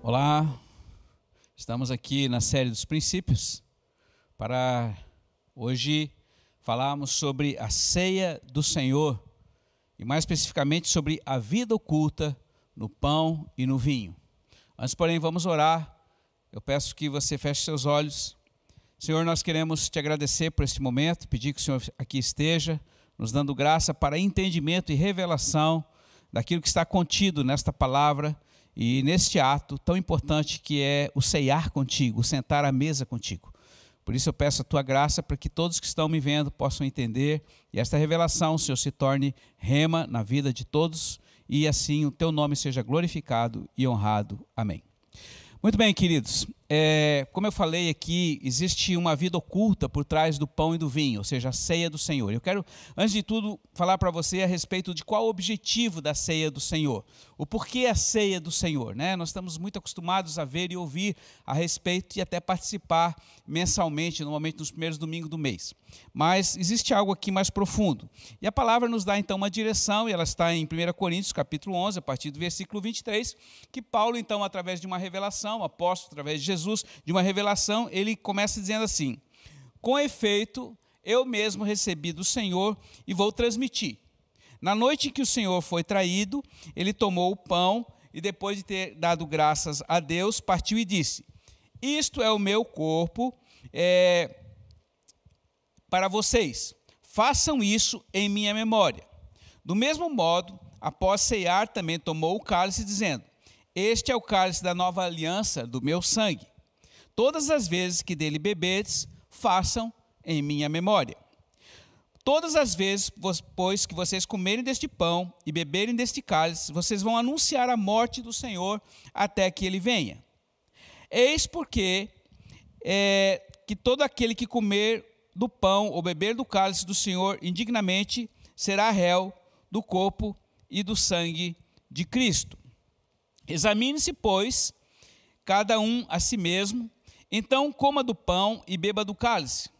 Olá, estamos aqui na série dos princípios para hoje falarmos sobre a ceia do Senhor e mais especificamente sobre a vida oculta no pão e no vinho. Antes, porém, vamos orar. Eu peço que você feche seus olhos. Senhor, nós queremos te agradecer por este momento, pedir que o Senhor aqui esteja, nos dando graça para entendimento e revelação daquilo que está contido nesta palavra e neste ato tão importante que é o ceiar contigo, o sentar à mesa contigo. Por isso eu peço a tua graça para que todos que estão me vendo possam entender e esta revelação, Senhor, se torne rema na vida de todos e assim o teu nome seja glorificado e honrado. Amém. Muito bem, queridos. É, como eu falei aqui, existe uma vida oculta por trás do pão e do vinho, ou seja, a ceia do Senhor. Eu quero, antes de tudo, falar para você a respeito de qual o objetivo da ceia do Senhor. O porquê a ceia do Senhor. Né? Nós estamos muito acostumados a ver e ouvir a respeito e até participar mensalmente, normalmente nos primeiros domingos do mês. Mas existe algo aqui mais profundo. E a palavra nos dá então uma direção, e ela está em 1 Coríntios, capítulo 11, a partir do versículo 23, que Paulo, então, através de uma revelação, apóstolo, através de Jesus, de uma revelação, ele começa dizendo assim: Com efeito, eu mesmo recebi do Senhor e vou transmitir. Na noite em que o Senhor foi traído, ele tomou o pão e, depois de ter dado graças a Deus, partiu e disse: Isto é o meu corpo é, para vocês. Façam isso em minha memória. Do mesmo modo, após ceiar, também tomou o cálice, dizendo: Este é o cálice da nova aliança do meu sangue. Todas as vezes que dele bebedes, façam em minha memória. Todas as vezes, pois, que vocês comerem deste pão e beberem deste cálice, vocês vão anunciar a morte do Senhor até que ele venha. Eis porque é, que todo aquele que comer do pão ou beber do cálice do Senhor indignamente será réu do corpo e do sangue de Cristo. Examine-se, pois, cada um a si mesmo, então coma do pão e beba do cálice,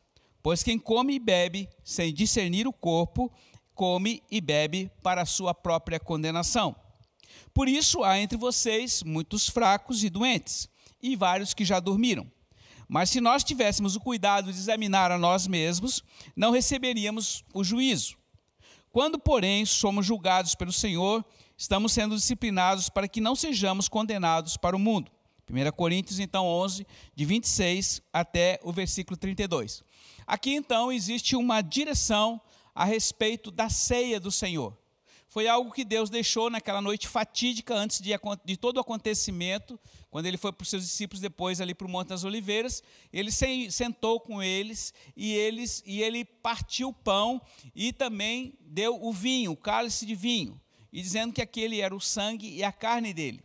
pois quem come e bebe sem discernir o corpo, come e bebe para a sua própria condenação. Por isso há entre vocês muitos fracos e doentes, e vários que já dormiram. Mas se nós tivéssemos o cuidado de examinar a nós mesmos, não receberíamos o juízo. Quando, porém, somos julgados pelo Senhor, estamos sendo disciplinados para que não sejamos condenados para o mundo. 1 Coríntios, então, 11, de 26 até o versículo 32. Aqui, então, existe uma direção a respeito da ceia do Senhor. Foi algo que Deus deixou naquela noite fatídica antes de, de todo o acontecimento, quando ele foi para os seus discípulos depois ali para o Monte das Oliveiras, ele sentou com eles e eles e ele partiu o pão e também deu o vinho, o cálice de vinho, e dizendo que aquele era o sangue e a carne dele.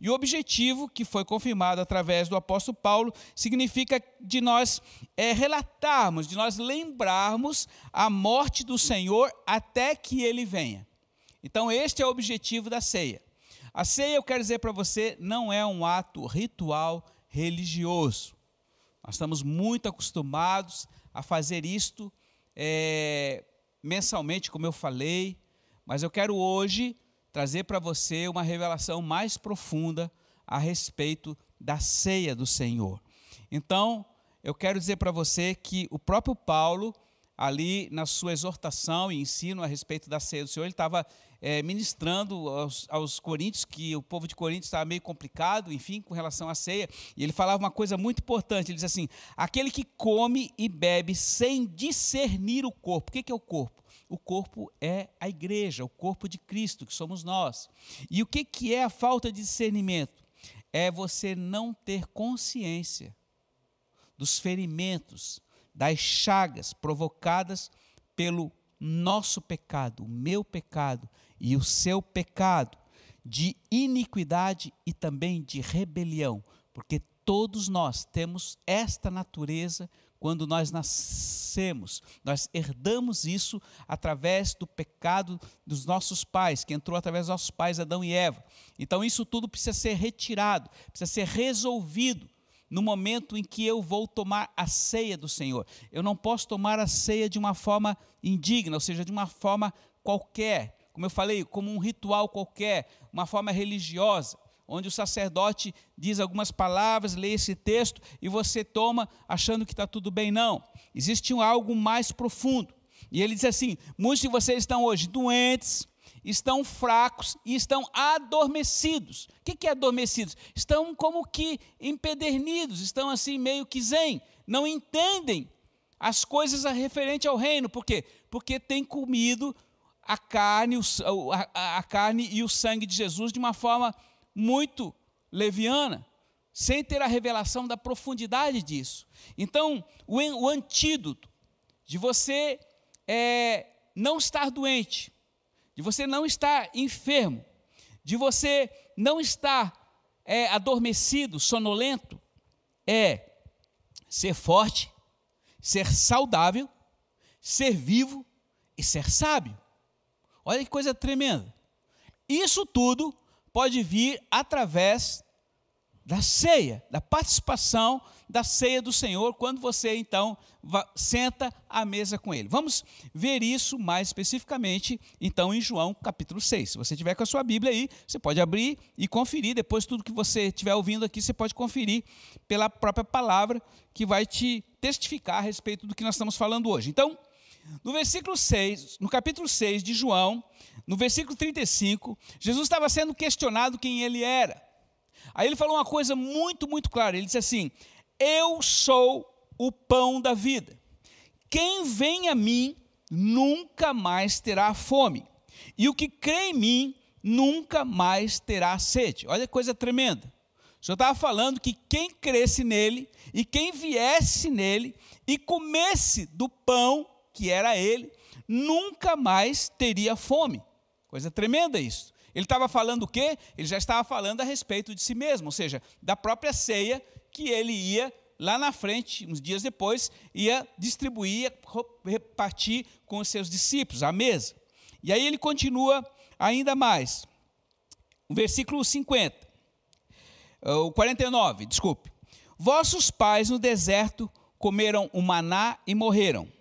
E o objetivo, que foi confirmado através do apóstolo Paulo, significa de nós é, relatarmos, de nós lembrarmos a morte do Senhor até que ele venha. Então, este é o objetivo da ceia. A ceia, eu quero dizer para você, não é um ato ritual religioso. Nós estamos muito acostumados a fazer isto é, mensalmente, como eu falei, mas eu quero hoje trazer para você uma revelação mais profunda a respeito da ceia do Senhor. Então, eu quero dizer para você que o próprio Paulo, ali na sua exortação e ensino a respeito da ceia do Senhor, ele estava é, ministrando aos, aos coríntios que o povo de Coríntios estava meio complicado, enfim, com relação à ceia, e ele falava uma coisa muito importante, ele diz assim, aquele que come e bebe sem discernir o corpo, o que é o corpo? O corpo é a igreja, o corpo de Cristo, que somos nós. E o que, que é a falta de discernimento? É você não ter consciência dos ferimentos, das chagas provocadas pelo nosso pecado, o meu pecado e o seu pecado, de iniquidade e também de rebelião, porque todos nós temos esta natureza quando nós nascemos, nós herdamos isso através do pecado dos nossos pais, que entrou através dos nossos pais, Adão e Eva. Então, isso tudo precisa ser retirado, precisa ser resolvido no momento em que eu vou tomar a ceia do Senhor. Eu não posso tomar a ceia de uma forma indigna, ou seja, de uma forma qualquer, como eu falei, como um ritual qualquer, uma forma religiosa. Onde o sacerdote diz algumas palavras, lê esse texto e você toma achando que está tudo bem. Não. Existe algo mais profundo. E ele diz assim: muitos de vocês estão hoje doentes, estão fracos e estão adormecidos. O que é adormecidos? Estão como que empedernidos, estão assim meio que zen, não entendem as coisas referentes ao reino. Por quê? Porque têm comido a carne, a carne e o sangue de Jesus de uma forma muito leviana, sem ter a revelação da profundidade disso. Então, o, o antídoto de você é, não estar doente, de você não estar enfermo, de você não estar é, adormecido, sonolento, é ser forte, ser saudável, ser vivo e ser sábio. Olha que coisa tremenda. Isso tudo pode vir através da ceia, da participação da ceia do Senhor, quando você então senta à mesa com ele. Vamos ver isso mais especificamente, então, em João capítulo 6. Se você tiver com a sua Bíblia aí, você pode abrir e conferir. Depois, tudo que você estiver ouvindo aqui, você pode conferir pela própria palavra que vai te testificar a respeito do que nós estamos falando hoje. Então, no versículo 6, no capítulo 6 de João, no versículo 35, Jesus estava sendo questionado quem ele era. Aí ele falou uma coisa muito, muito clara. Ele disse assim: Eu sou o pão da vida. Quem vem a mim nunca mais terá fome, e o que crê em mim nunca mais terá sede. Olha que coisa tremenda. O Senhor estava falando que quem cresce nele e quem viesse nele e comesse do pão que era ele, nunca mais teria fome. Coisa tremenda isso. Ele estava falando o quê? Ele já estava falando a respeito de si mesmo, ou seja, da própria ceia que ele ia lá na frente, uns dias depois, ia distribuir, repartir com os seus discípulos, a mesa. E aí ele continua ainda mais. O versículo 50, o 49, desculpe. Vossos pais no deserto comeram o maná e morreram.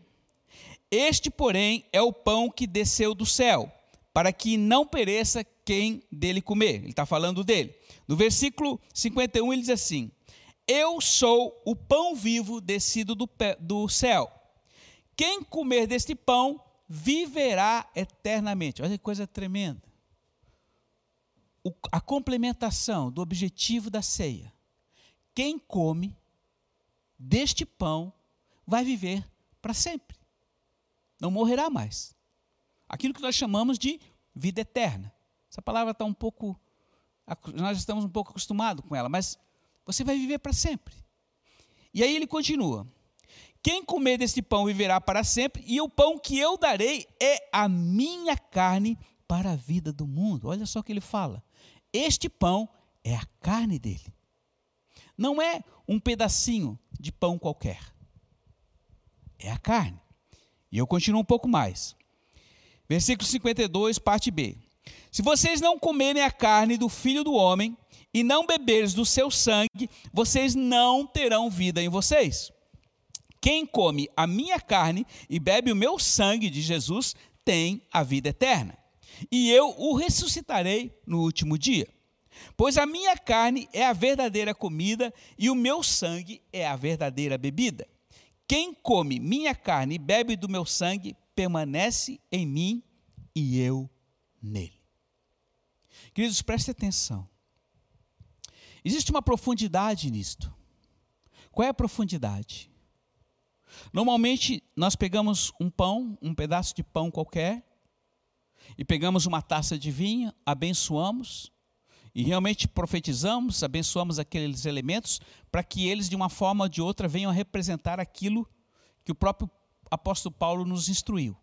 Este, porém, é o pão que desceu do céu, para que não pereça quem dele comer. Ele está falando dele. No versículo 51, ele diz assim: Eu sou o pão vivo descido do, do céu. Quem comer deste pão viverá eternamente. Olha que coisa tremenda. O, a complementação do objetivo da ceia. Quem come deste pão vai viver para sempre não morrerá mais. Aquilo que nós chamamos de vida eterna. Essa palavra está um pouco. Nós estamos um pouco acostumados com ela, mas você vai viver para sempre. E aí ele continua: Quem comer deste pão viverá para sempre, e o pão que eu darei é a minha carne para a vida do mundo. Olha só o que ele fala. Este pão é a carne dele. Não é um pedacinho de pão qualquer. É a carne. E eu continuo um pouco mais. Versículo 52, parte B. Se vocês não comerem a carne do filho do homem e não beberes do seu sangue, vocês não terão vida em vocês. Quem come a minha carne e bebe o meu sangue de Jesus tem a vida eterna. E eu o ressuscitarei no último dia. Pois a minha carne é a verdadeira comida e o meu sangue é a verdadeira bebida. Quem come minha carne e bebe do meu sangue permanece em mim e eu nele. Queridos, preste atenção. Existe uma profundidade nisto. Qual é a profundidade? Normalmente nós pegamos um pão, um pedaço de pão qualquer, e pegamos uma taça de vinho, abençoamos, e realmente profetizamos, abençoamos aqueles elementos para que eles, de uma forma ou de outra, venham a representar aquilo que o próprio apóstolo Paulo nos instruiu.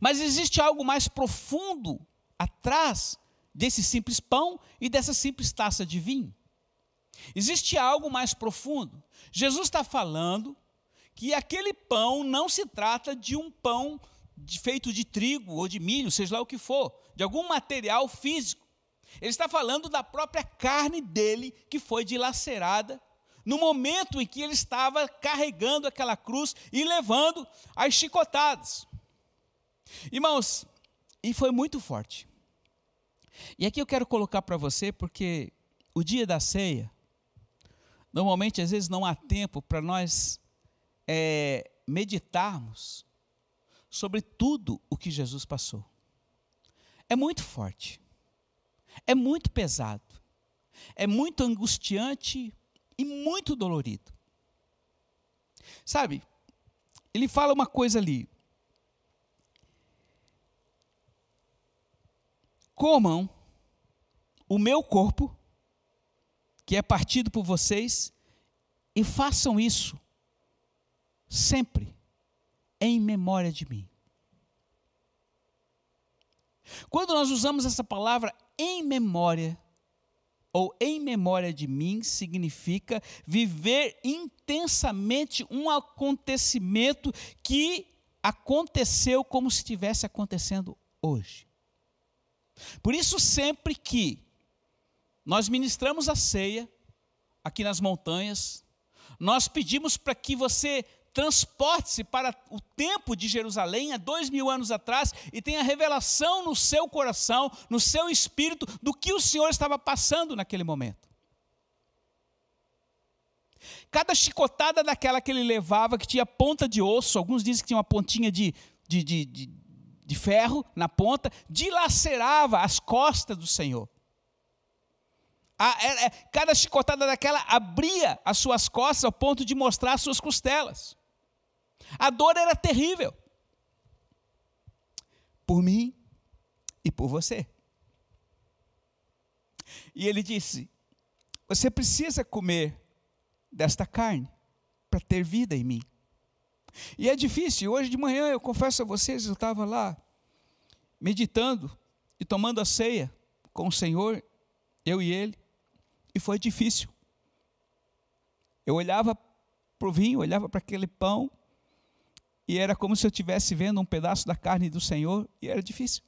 Mas existe algo mais profundo atrás desse simples pão e dessa simples taça de vinho. Existe algo mais profundo. Jesus está falando que aquele pão não se trata de um pão feito de trigo ou de milho, seja lá o que for, de algum material físico. Ele está falando da própria carne dele que foi dilacerada no momento em que ele estava carregando aquela cruz e levando as chicotadas. Irmãos, e foi muito forte. E aqui eu quero colocar para você, porque o dia da ceia, normalmente às vezes não há tempo para nós é, meditarmos sobre tudo o que Jesus passou. É muito forte, é muito pesado, é muito angustiante e muito dolorido. Sabe, ele fala uma coisa ali. Comam o meu corpo, que é partido por vocês, e façam isso sempre em memória de mim. Quando nós usamos essa palavra em memória, ou em memória de mim, significa viver intensamente um acontecimento que aconteceu como se estivesse acontecendo hoje. Por isso, sempre que nós ministramos a ceia aqui nas montanhas, nós pedimos para que você transporte-se para o tempo de Jerusalém, há dois mil anos atrás, e tenha revelação no seu coração, no seu espírito, do que o Senhor estava passando naquele momento. Cada chicotada daquela que ele levava, que tinha ponta de osso, alguns dizem que tinha uma pontinha de, de, de, de, de ferro na ponta, dilacerava as costas do Senhor. É, é, cada chicotada daquela abria as suas costas ao ponto de mostrar as suas costelas. A dor era terrível. Por mim e por você. E ele disse: Você precisa comer desta carne para ter vida em mim. E é difícil. Hoje de manhã, eu confesso a vocês, eu estava lá meditando e tomando a ceia com o Senhor, eu e ele, e foi difícil. Eu olhava para o vinho, olhava para aquele pão, e era como se eu estivesse vendo um pedaço da carne do Senhor, e era difícil.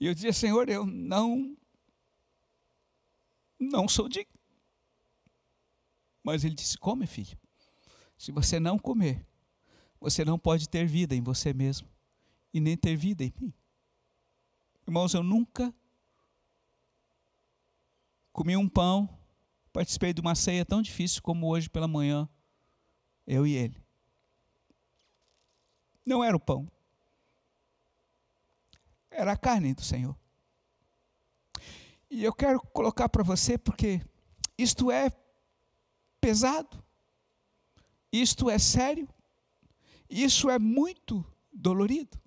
E eu dizia, Senhor, eu não, não sou digno. Mas ele disse: Come, filho. Se você não comer, você não pode ter vida em você mesmo e nem ter vida em mim. Irmãos, eu nunca comi um pão, participei de uma ceia tão difícil como hoje pela manhã eu e ele. Não era o pão, era a carne do Senhor. E eu quero colocar para você, porque isto é pesado, isto é sério, isso é muito dolorido.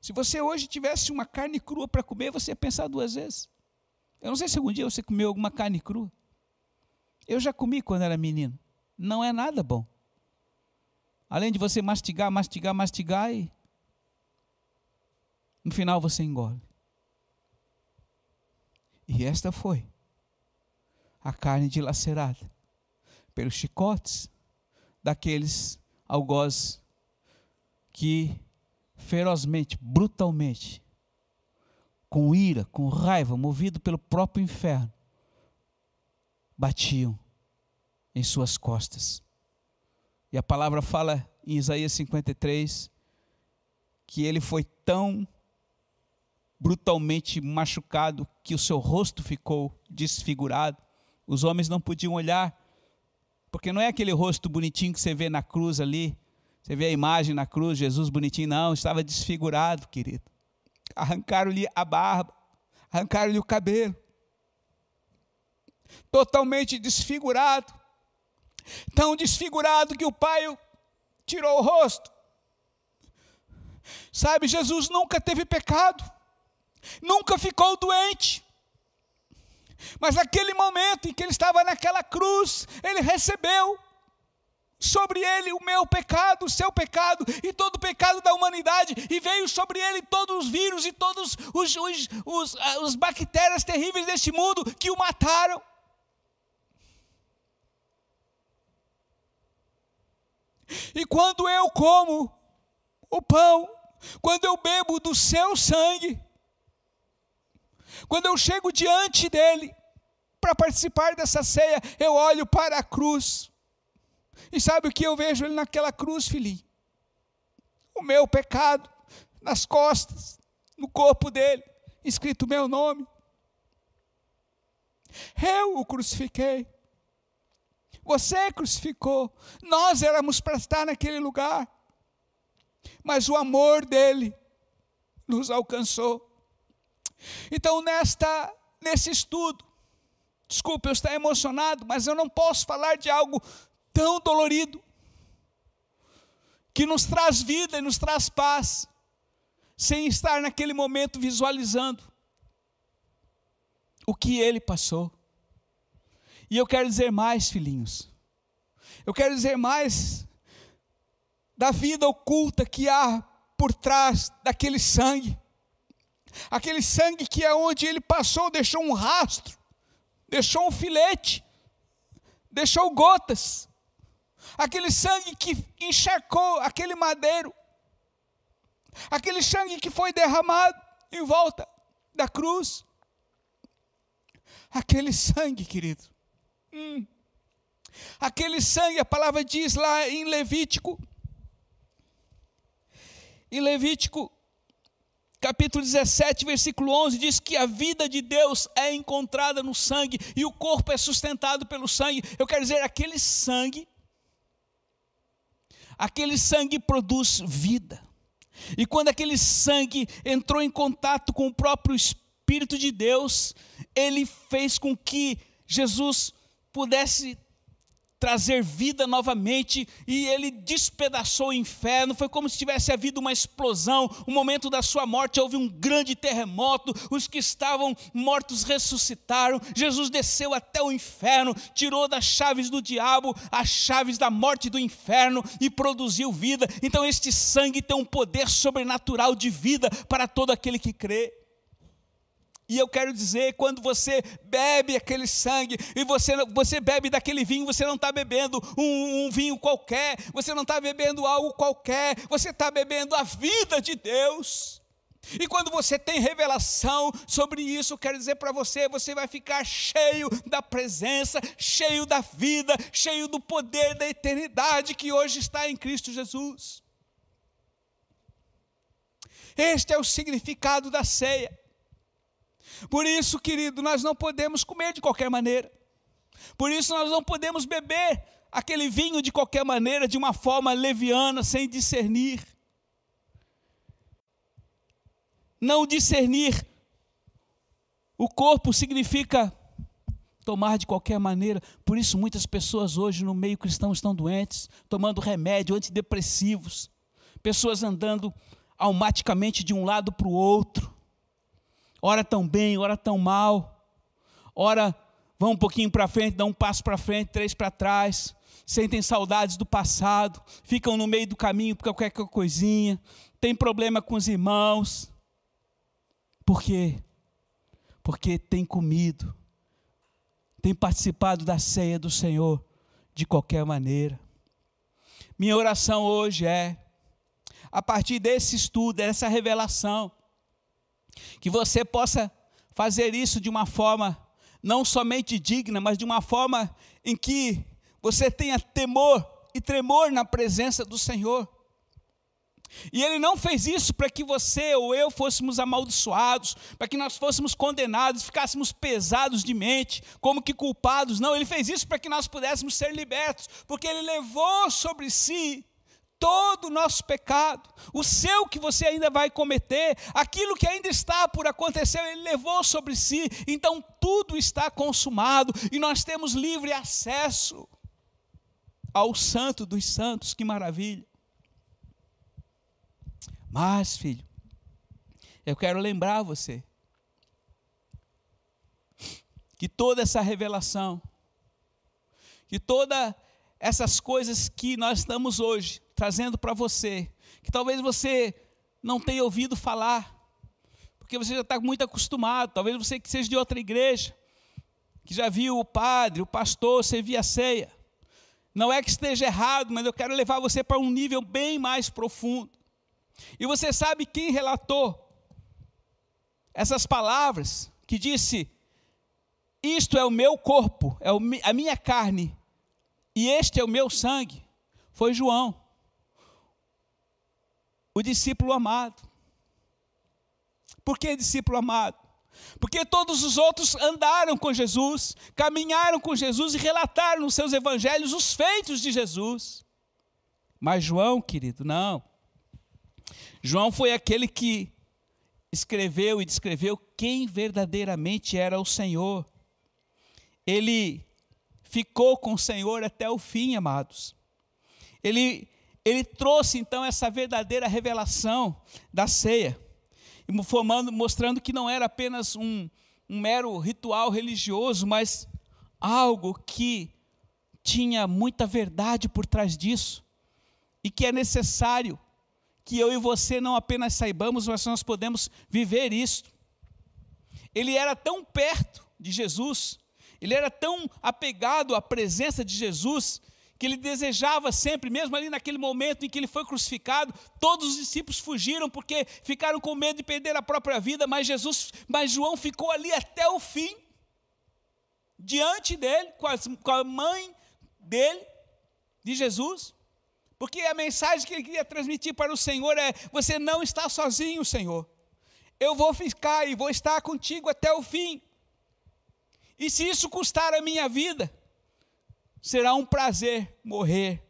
Se você hoje tivesse uma carne crua para comer, você ia pensar duas vezes. Eu não sei se algum dia você comeu alguma carne crua. Eu já comi quando era menino. Não é nada bom. Além de você mastigar, mastigar, mastigar e no final você engole. E esta foi a carne dilacerada pelos chicotes daqueles algozes que ferozmente, brutalmente, com ira, com raiva, movido pelo próprio inferno, batiam em suas costas. E a palavra fala em Isaías 53 que ele foi tão brutalmente machucado que o seu rosto ficou desfigurado. Os homens não podiam olhar, porque não é aquele rosto bonitinho que você vê na cruz ali. Você vê a imagem na cruz, Jesus bonitinho, não, estava desfigurado, querido. Arrancaram-lhe a barba, arrancaram-lhe o cabelo totalmente desfigurado, tão desfigurado que o pai tirou o rosto. Sabe, Jesus nunca teve pecado, nunca ficou doente. Mas naquele momento em que ele estava naquela cruz, ele recebeu sobre ele o meu pecado, o seu pecado e todo o pecado da humanidade, e veio sobre ele todos os vírus e todos os, os, os, os bactérias terríveis deste mundo que o mataram. E quando eu como o pão, quando eu bebo do seu sangue, quando eu chego diante dele para participar dessa ceia, eu olho para a cruz. E sabe o que eu vejo ele naquela cruz, filhinho? O meu pecado nas costas, no corpo dele, escrito meu nome. Eu o crucifiquei. Você crucificou. Nós éramos para estar naquele lugar. Mas o amor dele nos alcançou. Então, nesta, nesse estudo, desculpe eu estar emocionado, mas eu não posso falar de algo tão dolorido, que nos traz vida e nos traz paz, sem estar naquele momento visualizando o que ele passou. E eu quero dizer mais, filhinhos. Eu quero dizer mais da vida oculta que há por trás daquele sangue. Aquele sangue que é onde ele passou, deixou um rastro, deixou um filete, deixou gotas. Aquele sangue que encharcou aquele madeiro. Aquele sangue que foi derramado em volta da cruz. Aquele sangue, querido. Hum. Aquele sangue, a palavra diz lá em Levítico. Em Levítico capítulo 17, versículo 11, diz que a vida de Deus é encontrada no sangue e o corpo é sustentado pelo sangue. Eu quero dizer, aquele sangue, aquele sangue produz vida. E quando aquele sangue entrou em contato com o próprio Espírito de Deus, ele fez com que Jesus pudesse trazer vida novamente, e ele despedaçou o inferno. Foi como se tivesse havido uma explosão. O momento da sua morte houve um grande terremoto. Os que estavam mortos ressuscitaram. Jesus desceu até o inferno, tirou das chaves do diabo as chaves da morte do inferno e produziu vida. Então, este sangue tem um poder sobrenatural de vida para todo aquele que crê. E eu quero dizer, quando você bebe aquele sangue e você, você bebe daquele vinho, você não está bebendo um, um, vinho qualquer, você não está bebendo algo qualquer, você está bebendo a vida de Deus. E quando você tem revelação sobre isso, eu quero dizer para você, você vai ficar cheio da presença, cheio da vida, cheio do poder da eternidade que hoje está em Cristo Jesus. Este é o significado da ceia. Por isso, querido, nós não podemos comer de qualquer maneira. Por isso, nós não podemos beber aquele vinho de qualquer maneira, de uma forma leviana, sem discernir. Não discernir o corpo significa tomar de qualquer maneira. Por isso, muitas pessoas hoje no meio cristão estão doentes, tomando remédio, antidepressivos. Pessoas andando almaticamente de um lado para o outro ora tão bem, ora tão mal, ora vão um pouquinho para frente, dão um passo para frente, três para trás, sentem saudades do passado, ficam no meio do caminho por qualquer coisinha, tem problema com os irmãos. Por quê? Porque tem comido, tem participado da ceia do Senhor de qualquer maneira. Minha oração hoje é, a partir desse estudo, dessa revelação, que você possa fazer isso de uma forma não somente digna, mas de uma forma em que você tenha temor e tremor na presença do Senhor. E ele não fez isso para que você ou eu fôssemos amaldiçoados, para que nós fôssemos condenados, ficássemos pesados de mente, como que culpados. Não, ele fez isso para que nós pudéssemos ser libertos, porque ele levou sobre si todo o nosso pecado, o seu que você ainda vai cometer, aquilo que ainda está por acontecer, ele levou sobre si, então tudo está consumado e nós temos livre acesso ao Santo dos Santos, que maravilha. Mas, filho, eu quero lembrar você que toda essa revelação, que toda essas coisas que nós estamos hoje trazendo para você, que talvez você não tenha ouvido falar, porque você já está muito acostumado, talvez você que seja de outra igreja, que já viu o padre, o pastor servir a ceia. Não é que esteja errado, mas eu quero levar você para um nível bem mais profundo. E você sabe quem relatou essas palavras, que disse: Isto é o meu corpo, é a minha carne, e este é o meu sangue, foi João, o discípulo amado. Por que discípulo amado? Porque todos os outros andaram com Jesus, caminharam com Jesus e relataram nos seus evangelhos os feitos de Jesus. Mas João, querido, não. João foi aquele que escreveu e descreveu quem verdadeiramente era o Senhor. Ele ficou com o Senhor até o fim, amados. Ele, ele trouxe então essa verdadeira revelação da ceia, formando, mostrando que não era apenas um, um mero ritual religioso, mas algo que tinha muita verdade por trás disso e que é necessário que eu e você não apenas saibamos, mas nós podemos viver isto. Ele era tão perto de Jesus, ele era tão apegado à presença de Jesus, que ele desejava sempre, mesmo ali naquele momento em que ele foi crucificado, todos os discípulos fugiram porque ficaram com medo de perder a própria vida, mas Jesus, mas João ficou ali até o fim, diante dele, com, as, com a mãe dele, de Jesus. Porque a mensagem que ele queria transmitir para o Senhor é: você não está sozinho, Senhor. Eu vou ficar e vou estar contigo até o fim. E se isso custar a minha vida, será um prazer morrer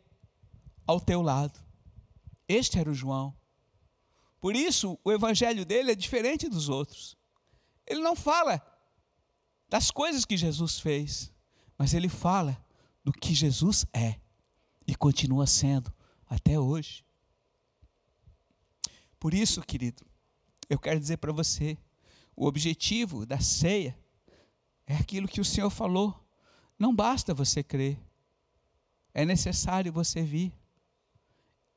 ao teu lado. Este era o João. Por isso, o evangelho dele é diferente dos outros. Ele não fala das coisas que Jesus fez, mas ele fala do que Jesus é e continua sendo até hoje. Por isso, querido, eu quero dizer para você: o objetivo da ceia é aquilo que o Senhor falou. Não basta você crer, é necessário você vir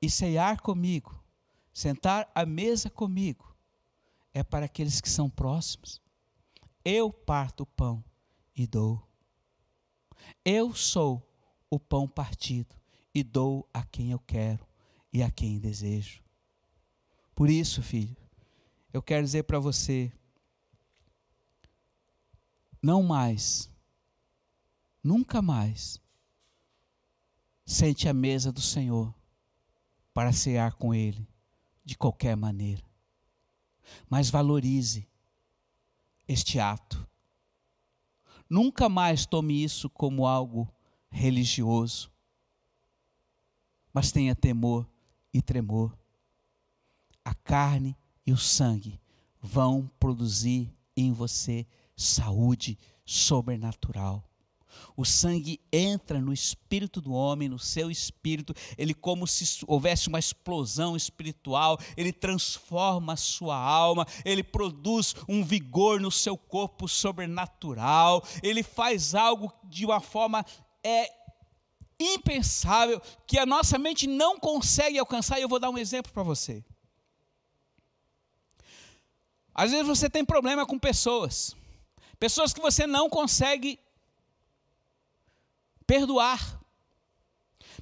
e ceiar comigo, sentar à mesa comigo, é para aqueles que são próximos. Eu parto o pão e dou. Eu sou o pão partido e dou a quem eu quero e a quem desejo. Por isso, filho, eu quero dizer para você: não mais, nunca mais, sente a mesa do Senhor para cear com Ele de qualquer maneira, mas valorize este ato. Nunca mais tome isso como algo religioso mas tenha temor e tremor. A carne e o sangue vão produzir em você saúde sobrenatural. O sangue entra no espírito do homem, no seu espírito, ele como se houvesse uma explosão espiritual, ele transforma a sua alma, ele produz um vigor no seu corpo sobrenatural, ele faz algo de uma forma é, impensável que a nossa mente não consegue alcançar, e eu vou dar um exemplo para você. Às vezes você tem problema com pessoas, pessoas que você não consegue perdoar,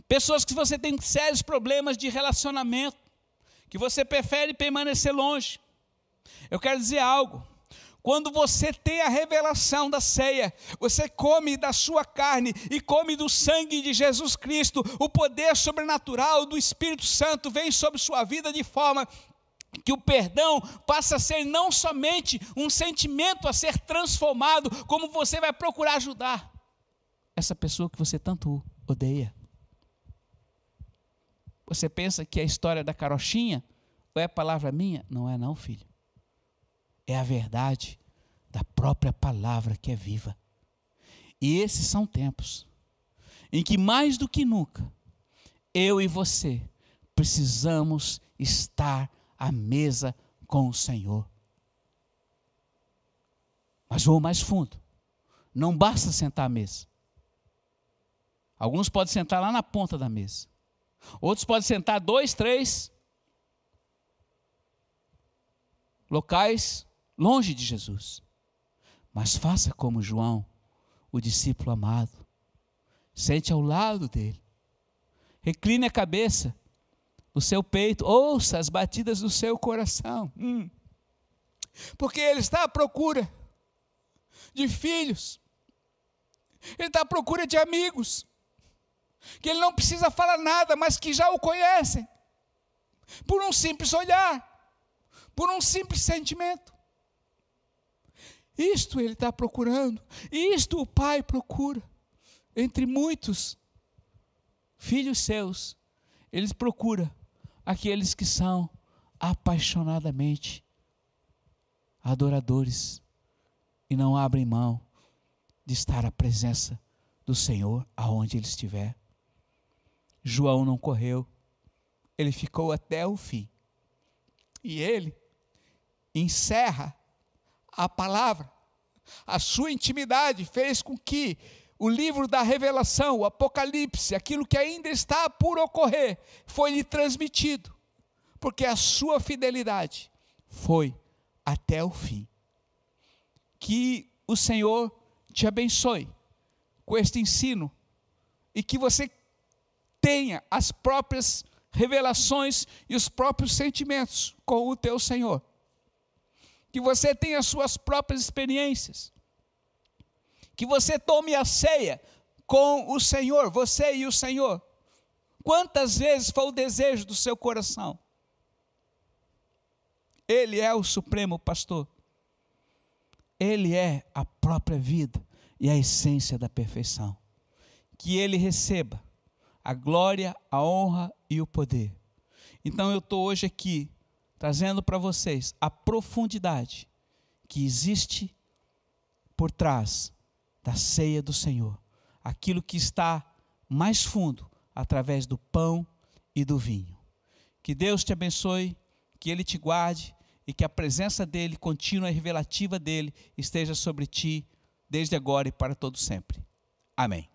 pessoas que você tem sérios problemas de relacionamento, que você prefere permanecer longe. Eu quero dizer algo. Quando você tem a revelação da ceia, você come da sua carne e come do sangue de Jesus Cristo, o poder sobrenatural do Espírito Santo vem sobre sua vida de forma que o perdão passa a ser não somente um sentimento a ser transformado, como você vai procurar ajudar essa pessoa que você tanto odeia. Você pensa que a história da carochinha ou é palavra minha? Não é não, filho é a verdade da própria palavra que é viva. E esses são tempos em que mais do que nunca, eu e você precisamos estar à mesa com o Senhor. Mas vou mais fundo. Não basta sentar à mesa. Alguns podem sentar lá na ponta da mesa. Outros podem sentar dois, três locais longe de Jesus. Mas faça como João, o discípulo amado. Sente ao lado dele. Recline a cabeça no seu peito, ouça as batidas do seu coração. Hum. Porque ele está à procura de filhos, ele está à procura de amigos, que ele não precisa falar nada, mas que já o conhecem, por um simples olhar por um simples sentimento. Isto ele está procurando, isto o pai procura. Entre muitos filhos seus, eles procuram aqueles que são apaixonadamente adoradores e não abrem mão de estar à presença do Senhor aonde ele estiver. João não correu, ele ficou até o fim. E ele encerra a palavra. A sua intimidade fez com que o livro da revelação, o Apocalipse, aquilo que ainda está por ocorrer, foi lhe transmitido, porque a sua fidelidade foi até o fim. Que o Senhor te abençoe com este ensino e que você tenha as próprias revelações e os próprios sentimentos com o teu Senhor. Que você tenha as suas próprias experiências. Que você tome a ceia com o Senhor, você e o Senhor. Quantas vezes foi o desejo do seu coração? Ele é o supremo pastor. Ele é a própria vida e a essência da perfeição. Que ele receba a glória, a honra e o poder. Então eu estou hoje aqui trazendo para vocês a profundidade que existe por trás da ceia do Senhor, aquilo que está mais fundo através do pão e do vinho. Que Deus te abençoe, que Ele te guarde e que a presença dEle, contínua e revelativa dEle, esteja sobre ti desde agora e para todo sempre. Amém.